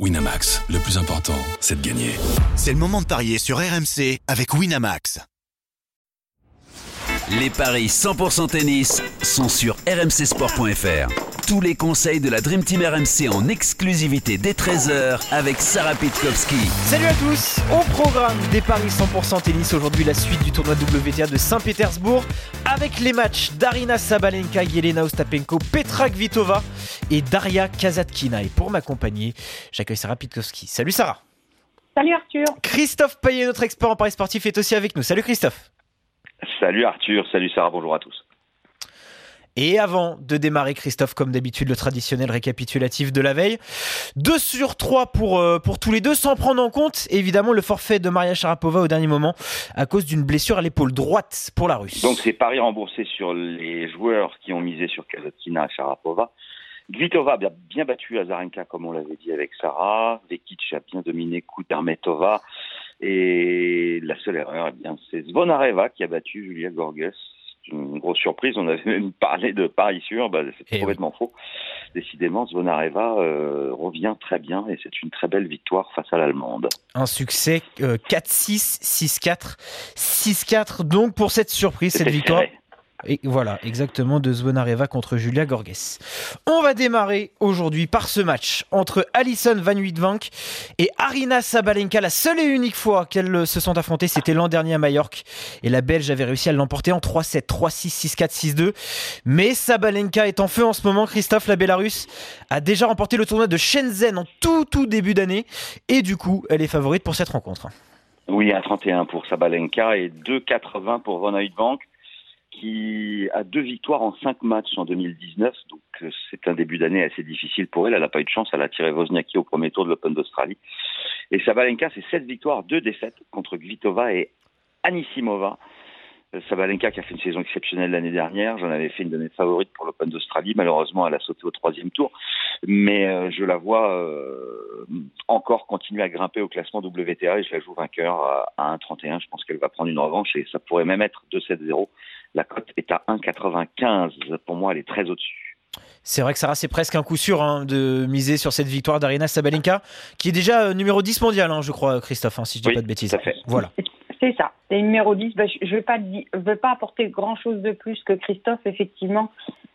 Winamax, le plus important, c'est de gagner. C'est le moment de parier sur RMC avec Winamax. Les paris 100% tennis sont sur rmcsport.fr. Tous les conseils de la Dream Team RMC en exclusivité dès 13h avec Sarah Pitkowski. Salut à tous Au programme des paris 100% tennis, aujourd'hui la suite du tournoi WTA de Saint-Pétersbourg avec les matchs d'Arina Sabalenka, Yelena Ostapenko, Petra Kvitova et Daria Kazatkina. Et pour m'accompagner, j'accueille Sarah Pitkowski. Salut Sarah Salut Arthur Christophe Payet, notre expert en paris sportif, est aussi avec nous. Salut Christophe Salut Arthur, salut Sarah, bonjour à tous. Et avant de démarrer, Christophe, comme d'habitude, le traditionnel récapitulatif de la veille. 2 sur 3 pour, euh, pour tous les deux, sans prendre en compte évidemment le forfait de Maria Sharapova au dernier moment à cause d'une blessure à l'épaule droite pour la Russe. Donc c'est paris remboursé sur les joueurs qui ont misé sur Kazatkina Sharapova. Gvitova a bien, battu Azarenka, comme on l'avait dit avec Sarah. Vekic a bien dominé Kudermetova. Et la seule erreur, eh bien, c'est Zvonareva qui a battu Julia Gorges. C'est une grosse surprise. On avait même parlé de Paris sûr, bah, c'est Eh complètement faux. Décidément, Zvonareva euh, revient très bien et c'est une très belle victoire face à l'Allemande. Un succès euh, 4-6, 6-4, 6-4 donc pour cette surprise, cette victoire. serré. Et voilà, exactement, de Zvonareva contre Julia Gorges. On va démarrer aujourd'hui par ce match entre Alison Van Uytvanck et Arina Sabalenka. La seule et unique fois qu'elles se sont affrontées, c'était l'an dernier à Majorque. Et la Belge avait réussi à l'emporter en 3-7, 3-6, 6-4, 6-2. Mais Sabalenka est en feu en ce moment. Christophe, la Bélarus, a déjà remporté le tournoi de Shenzhen en tout, tout début d'année. Et du coup, elle est favorite pour cette rencontre. Oui, 1,31 pour Sabalenka et 2,80 pour Van Uytvanck, qui a deux victoires en cinq matchs en 2019. Donc euh, c'est un début d'année assez difficile pour elle. Elle n'a pas eu de chance. Elle a tiré Wozniacki au premier tour de l'Open d'Australie. Et Sabalenka, c'est sept victoires, deux défaites contre Kvitova et Anisimova. Euh, Sabalenka qui a fait une saison exceptionnelle l'année dernière. J'en avais fait une de mes favorites pour l'Open d'Australie. Malheureusement, elle a sauté au troisième tour. Mais euh, je la vois encore continuer à grimper au classement WTA et je la joue vainqueur à 1,31. Je pense qu'elle va prendre une revanche et ça pourrait même être 2-7-0. La cote est à 1,95. Pour moi, elle est très au-dessus. C'est vrai que Sarah, c'est presque un coup sûr hein, de miser sur cette victoire d'Arina Sabalenka, qui est déjà euh, numéro 10 mondial, hein, je crois, Christophe, hein, si je dis Oui, pas de bêtises. fait. Voilà. C'est ça, c'est numéro 10. Ben, je ne vais, vais pas apporter grand-chose de plus que Christophe. Effectivement,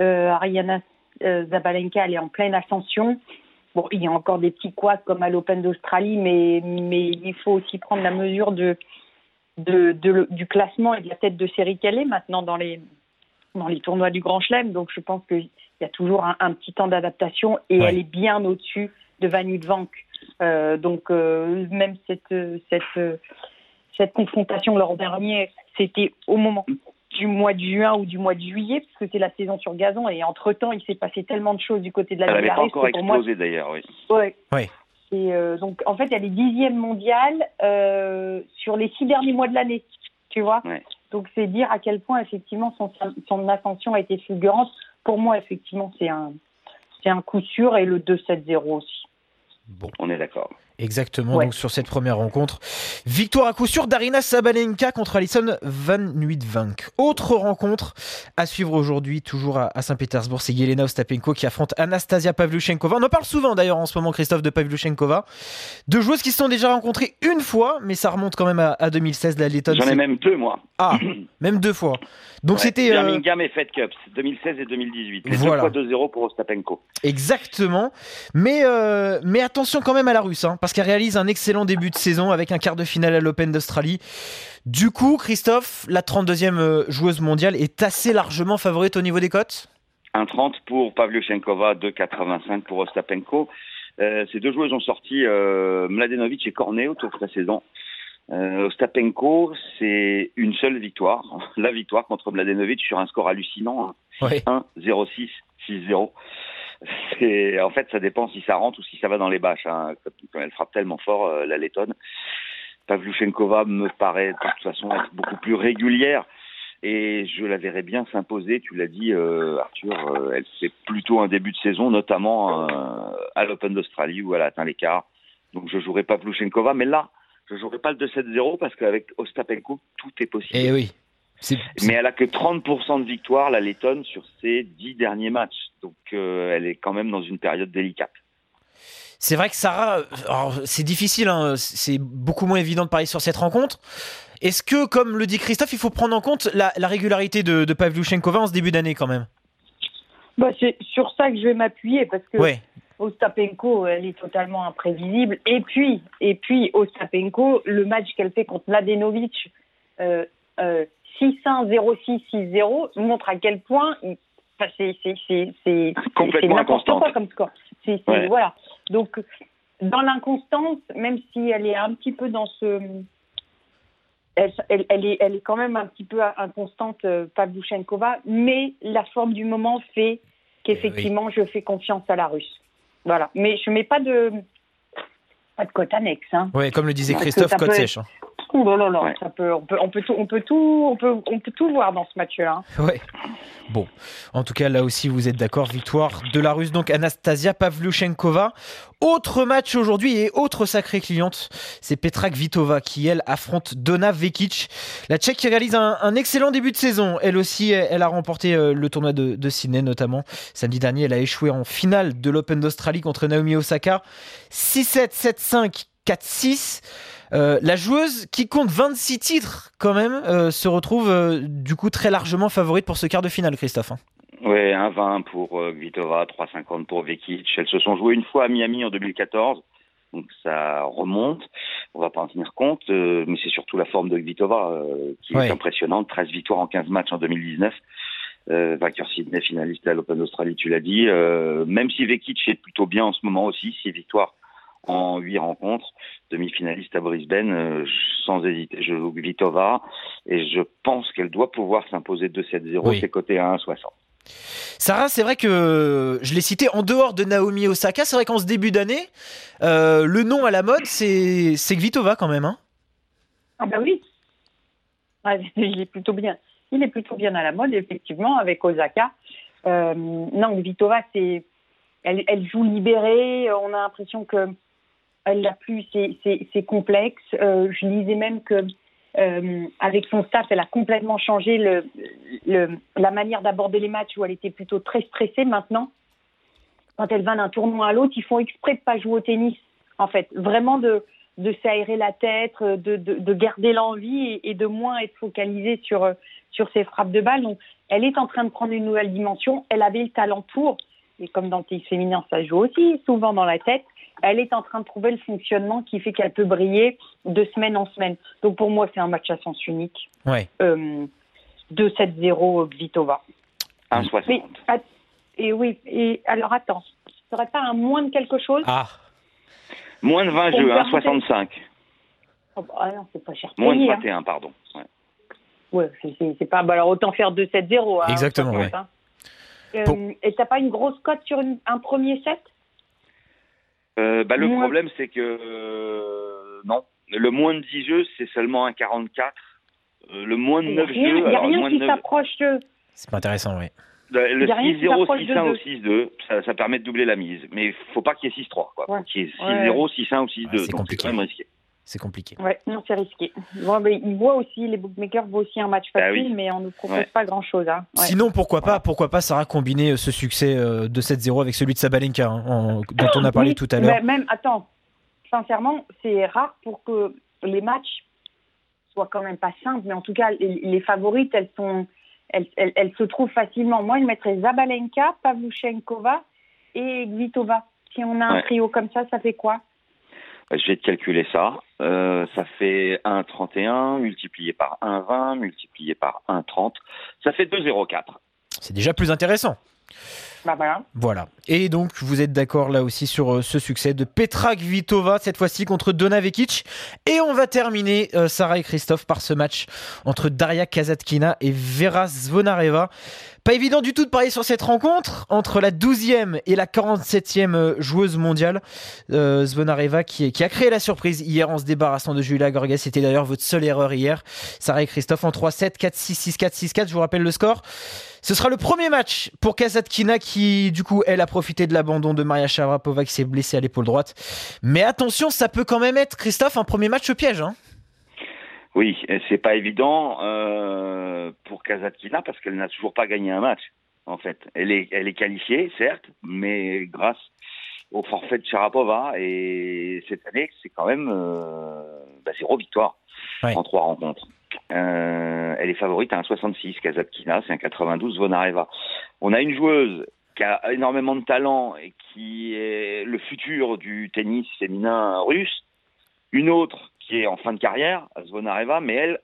euh, Ariana euh, Zabalenka, elle est en pleine ascension. Bon, il y a encore des petits couacs comme à l'Open d'Australie, mais, mais il faut aussi prendre la mesure de, de, de le- du classement et de la tête de série qu'elle est maintenant dans les, dans les tournois du Grand Chelem. Donc je pense qu'il y a toujours un, un petit temps d'adaptation et Ouais. elle est bien au-dessus de Van Uytvanck. Euh, donc euh, même cette, cette, cette confrontation l'an dernier, c'était au moment du mois de juin ou du mois de juillet, parce que c'est la saison sur gazon, et entre-temps, il s'est passé tellement de choses du côté de la Elle n'avait pas encore explosé d'ailleurs, oui. Ouais. Ouais. Et euh, donc, en fait, elle est dixième mondiale euh, sur les six derniers mois de l'année, tu vois. Ouais. Donc, c'est dire à quel point, effectivement, son, son ascension a été fulgurante. Pour moi, effectivement, c'est un, c'est un coup sûr et le 2-7-0 aussi. Bon, On est d'accord. Exactement. Ouais. Donc sur cette première rencontre, victoire à coup sûr d'Arina Sabalenka contre Alison Van Uytvanck. Autre rencontre à suivre aujourd'hui, toujours à, à Saint-Pétersbourg, c'est Yelena Ostapenko qui affronte Anastasia Pavlyuchenkova. On en parle souvent d'ailleurs en ce moment, Christophe, de Pavlyuchenkova. Deux joueuses qui se sont déjà rencontrées une fois, mais ça remonte quand même à, à 2016, la Lettonne. J'en ai même deux, moi. Ah, même deux fois. Donc Ouais. c'était... euh, Birmingham et Fed Cup, 2016 et 2018. Les Voilà. deux fois 2-0 pour Ostapenko. Exactement. Mais, euh, mais attention quand même à la russe, hein, parce qu'elle réalise un excellent début de saison avec un quart de finale à l'Open d'Australie. Du coup, Christophe, la 32e euh, joueuse mondiale est assez largement favorite au niveau des cotes? 1,30 pour Pavlyuchenkova, 2,85 pour Ostapenko. Euh, ces deux joueuses ont sorti euh, Mladenovic et Cornet autour de la saison. Euh, Ostapenko, c'est une seule victoire, la victoire contre Mladenovic sur un score hallucinant, hein. Ouais. 1-0-6, 6-0. C'est, en fait, ça dépend si ça rentre ou si ça va dans les bâches. Hein. Comme- comme elle frappe tellement fort, euh, la Lettonne. Pavlyuchenkova me paraît de toute façon être beaucoup plus régulière et je la verrais bien s'imposer. Tu l'as dit, euh, Arthur, euh, elle fait plutôt un début de saison, notamment euh, à l'Open d'Australie où elle a atteint l'écart. Donc je jouerai pas Pavlyuchenkova, mais là, je jouerai pas le 2-7-0 parce qu'avec Ostapenko, tout est possible. Eh oui. C'est- c'est- Mais elle a que 30% de victoire, la Lettonne, sur ses 10 derniers matchs. Donc euh, elle est quand même dans une période délicate. C'est vrai que Sarah, c'est difficile, hein, c'est beaucoup moins évident de parier sur cette rencontre. Est-ce que, comme le dit Christophe, il faut prendre en compte la, régularité de, de Pavlyuchenkova en ce début d'année quand même? Bah, C'est sur ça que je vais m'appuyer parce que Ostapenko, elle est totalement imprévisible. Et puis, et puis Ostapenko, le match qu'elle fait contre Mladenovic, euh, euh, 6-1, 0-6, 6-0, montre à quel point c'est complètement n'importe quoi comme score. Voilà. Donc, dans l'inconstance, même si elle est un petit peu dans ce. Elle, elle, est, elle est quand même un petit peu inconstante, euh, Pavlyuchenkova, mais la forme du moment fait qu'effectivement, je fais confiance à la Russe. Voilà. Mais je mets pas de pas de cote annexe. Hein. Oui, comme le disait Christophe, cote sèche. Hein. Ouh ça peut, on peut, on peut tout, on peut tout, on peut, on peut tout voir dans ce match-là. Ouais. Bon, en tout cas là aussi vous êtes d'accord, victoire de la Russe donc Anastasia Pavlyuchenkova. Autre match aujourd'hui et autre sacrée cliente, c'est Petra Kvitova qui elle affronte Donna Vekic. La Tchèque qui réalise un, excellent début de saison. Elle aussi, elle a remporté euh, le tournoi de, de Sydney notamment. Samedi dernier, elle a échoué en finale de l'Open d'Australie contre Naomi Osaka. 6-7, 7-5, 4-6. Euh, la joueuse qui compte 26 titres quand même euh, se retrouve euh, du coup très largement favorite pour ce quart de finale, Christophe. Hein. Oui, 1-20 pour Vitova, 3-50 pour Vekic. Elles se sont jouées une fois à Miami en 2014. Donc ça remonte, on va pas en tenir compte, mais c'est surtout la forme de Vitova qui est impressionnante. 13 victoires en 15 matchs en 2019. Euh, vainqueur Sydney, finaliste à l'Open d'Australie, tu l'as dit. même si Vekic est plutôt bien en ce moment aussi, 6 victoires en huit rencontres, demi-finaliste à Brisbane, euh, sans hésiter, je joue Vitova, et je pense qu'elle doit pouvoir s'imposer 2-7-0, c'est coté à 1,60. Sarah, c'est vrai que je l'ai cité en dehors de Naomi Osaka, c'est vrai qu'en ce début d'année, euh, le nom à la mode, c'est Vitova quand même. Hein ah bah oui, il est plutôt bien. Il est plutôt bien à la mode, effectivement, avec Osaka. Euh, non, Vitova, c'est, elle, elle, joue libérée. On a l'impression que elle l'a plus, c'est complexe. Euh, je lisais même que euh, avec son staff, elle a complètement changé le, le, la manière d'aborder les matchs où elle était plutôt très stressée maintenant. Quand elle va d'un tournoi à l'autre, ils font exprès de pas jouer au tennis, en fait. Vraiment de, de s'aérer la tête, de, de, de garder l'envie et, de moins être focalisée sur, sur ses frappes de balle. Donc, elle est en train de prendre une nouvelle dimension. Elle avait le talent pour, et comme dans le tennis féminin, ça joue aussi souvent dans la tête elle est en train de trouver le fonctionnement qui fait qu'elle peut briller de semaine en semaine. Donc pour moi, c'est un match à sens unique. Ouais. Euh, 2-7-0 Vitova. 1-60. Et oui, et alors attends, ce serait pas un moins de quelque chose? Ah. Moins de 20 jeux, 1,65. Oh, bah, ah non, c'est pas cher. Moins de 21, hein. pardon. Ouais, ouais c'est pas. Bah, alors autant faire 2-7-0. Hein, Exactement, ouais. Hein. Euh, Et t'as pas une grosse cote sur un premier set? Euh, bah, le problème, c'est que euh, non. Le moins de 10 jeux, c'est seulement un 44. Euh, le moins de 9 jeux. Il n'y a rien qui s'approche de. C'est pas intéressant, oui. Le 6-0, 6-1 ou 6-2, ça, ça, permet de doubler la mise. Mais il faut pas qu'il y ait 6-3. Quoi. Ouais. Qu'il y ait 6-0, 6-1 ou 6-2. c'est compliqué. C'est quand même risqué. C'est compliqué. Ouais, non, c'est risqué. Bon, mais ils voient aussi, les bookmakers voient aussi un match bah facile, mais on ne nous propose pas grand-chose. Hein. Sinon, pourquoi pas, pourquoi pas, Sarah, combiner ce succès euh, de 7-0 avec celui de Sabalenka, hein, dont on a parlé tout à l'heure. Même, attends, sincèrement, c'est rare pour que les matchs soient quand même pas simples, mais en tout cas, les, favorites, elles sont, elles, elles, se trouvent facilement. Moi, je mettrais Zabalenka, Pavluchenkova et Gvitova. Si on a un trio comme ça, ça fait quoi? Vais te calculer ça. Euh, ça fait 1,31 multiplié par 1,20 multiplié par 1,30. Ça fait 2,04. C'est déjà plus intéressant. Bah voilà. Et donc, vous êtes d'accord là aussi sur euh, ce succès de Petra Kvitova, cette fois-ci contre Donna Vekic. Et on va terminer, euh, Sarah et Christophe, par ce match entre Daria Kazatkina et Vera Zvonareva. Pas évident du tout de parier sur cette rencontre entre la 12e et la 47e euh, joueuse mondiale. Zvonareva qui, qui, a créé la surprise hier en se débarrassant de Julia Gorgas. C'était d'ailleurs votre seule erreur hier. Sarah et Christophe en 3-7, 4-6, 6-4, 6-4. Je vous rappelle le score. Ce sera le premier match pour Kazatkina qui, du coup, elle a profité de l'abandon de Maria Sharapova qui s'est blessée à l'épaule droite. Mais attention, ça peut quand même être, Christophe, un premier match au piège. Hein oui, c'est pas évident euh, pour Kazatkina parce qu'elle n'a toujours pas gagné un match. En fait, elle est, elle est qualifiée, certes, mais grâce au forfait de Sharapova. Et cette année, c'est quand même euh, bah, zéro victoire Ouais. en trois rencontres. Euh, elle est favorite à un 66, Kazatkina, c'est un 92, Vonareva. On a une joueuse qui a énormément de talent et qui est le futur du tennis féminin russe. Une autre qui est en fin de carrière, Zvonareva, mais elle,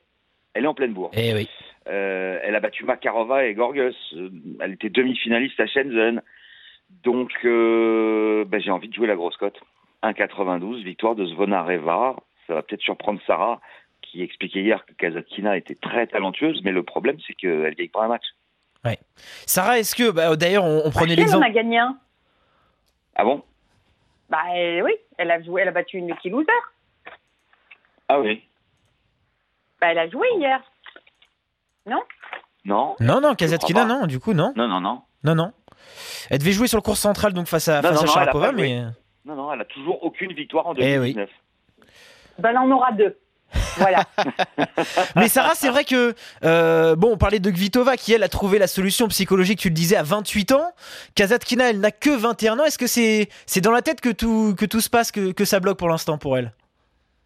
elle est en pleine bourre. Eh oui. Euh, elle a battu Makarova et Gorgas. Euh, Elle était demi-finaliste à Shenzhen. Donc, euh, ben, j'ai envie de jouer la grosse cote. 1,92, victoire de Zvonareva. Ça va peut-être surprendre Sarah, qui expliquait hier que Kazatkina était très talentueuse, mais le problème, c'est qu'elle gagne pas un match. Sarah, est-ce que, bah, d'ailleurs, on, on prenait l'exemple. a gagné un? Ah bon? Bah euh, oui, elle a joué, elle a battu une Lucky Loser. Ah oui. Bah elle a joué hier. Non? Non Non, non, Kazatkina, non, du coup, non. Non, non, non. Non, non. Elle devait jouer sur le cours central, donc face à, Non, face non, à Sharapova, mais. Non, non, elle a toujours aucune victoire en Eh oui. 2019. Bah elle en aura deux. Voilà. Mais Sarah, c'est vrai que euh, bon, on parlait de Kvitova qui elle a trouvé la solution psychologique. Tu le disais à 28 ans. Kazatkina, elle n'a que 21 ans. Est-ce que c'est c'est dans la tête que tout que tout se passe, que, que ça bloque pour l'instant pour elle?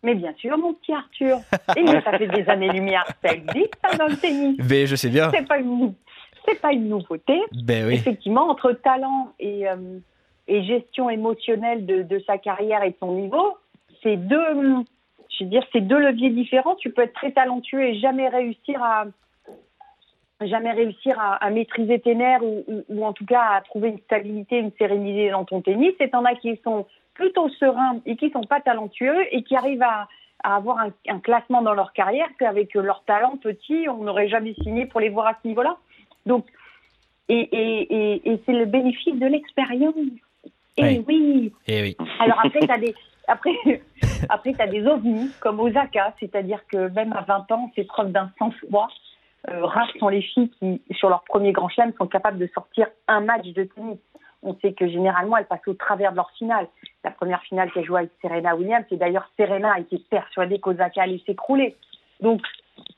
Mais bien sûr, mon petit Arthur. Et ça fait des années-lumière. Ça existe, ça, dans le tennis. Ben je sais bien. C'est pas une, c'est pas une nouveauté. Ben oui. Effectivement, entre talent et, euh, et gestion émotionnelle de, de sa carrière et de son niveau, c'est deux, je veux dire, c'est deux leviers différents. Tu peux être très talentueux et jamais réussir à jamais réussir à, à maîtriser tes nerfs ou, ou, ou en tout cas à trouver une stabilité, une sérénité dans ton tennis. Et t'en as qui sont plutôt sereins et qui sont pas talentueux et qui arrivent à, à avoir un, un classement dans leur carrière qu'avec leur talent petit, on n'aurait jamais signé pour les voir à ce niveau-là. Donc, et, et, et, et c'est le bénéfice de l'expérience. Et Oui. oui. Eh oui. Alors après, tu as des après, après t'as des ovnis comme Osaka, c'est-à-dire que même à 20 ans, c'est preuve d'un sang-froid. Euh, rares sont les filles qui, sur leur premier grand chelem, sont capables de sortir un match de tennis. On sait que généralement, elles passent au travers de leur finale. La première finale qu'elle joue avec Serena Williams, c'est d'ailleurs Serena était persuadée qu'Osaka allait s'écrouler. Donc,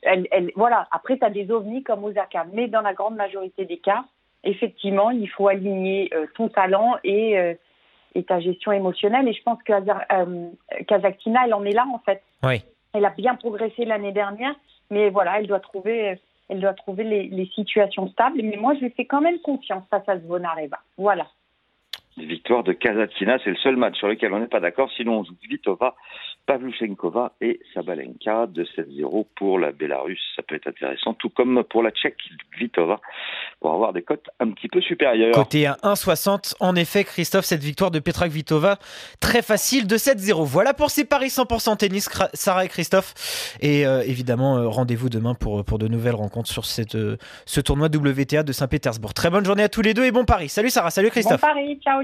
elle, elle, voilà. Après, tu as des ovnis comme Osaka. Mais dans la grande majorité des cas, effectivement, il faut aligner euh, ton talent et, euh, et ta gestion émotionnelle. Et je pense que euh, Kazakhtina, elle en est là, en fait. Oui. Elle a bien progressé l'année dernière, mais voilà, elle doit trouver, elle doit trouver les, les situations stables. Mais moi, je lui fais quand même confiance face à Zvonareva. Voilà. Victoire de Kazatkina, c'est le seul match sur lequel on n'est pas d'accord. Sinon, on joue Vitova, Pavluchenkova et Sabalenka de 7-0 pour la Bélarus. Ça peut être intéressant, tout comme pour la Tchèque Vitova, pour avoir des cotes un petit peu supérieures. Côté à 1,60, en effet, Christophe, cette victoire de Petra Kvitova, très facile de 7-0. Voilà pour ces paris 100% tennis, Sarah et Christophe. Et euh, évidemment, euh, rendez-vous demain pour, pour de nouvelles rencontres sur cette, euh, ce tournoi WTA de Saint-Pétersbourg. Très bonne journée à tous les deux et bon pari. Salut Sarah, salut Christophe. Bon pari, ciao,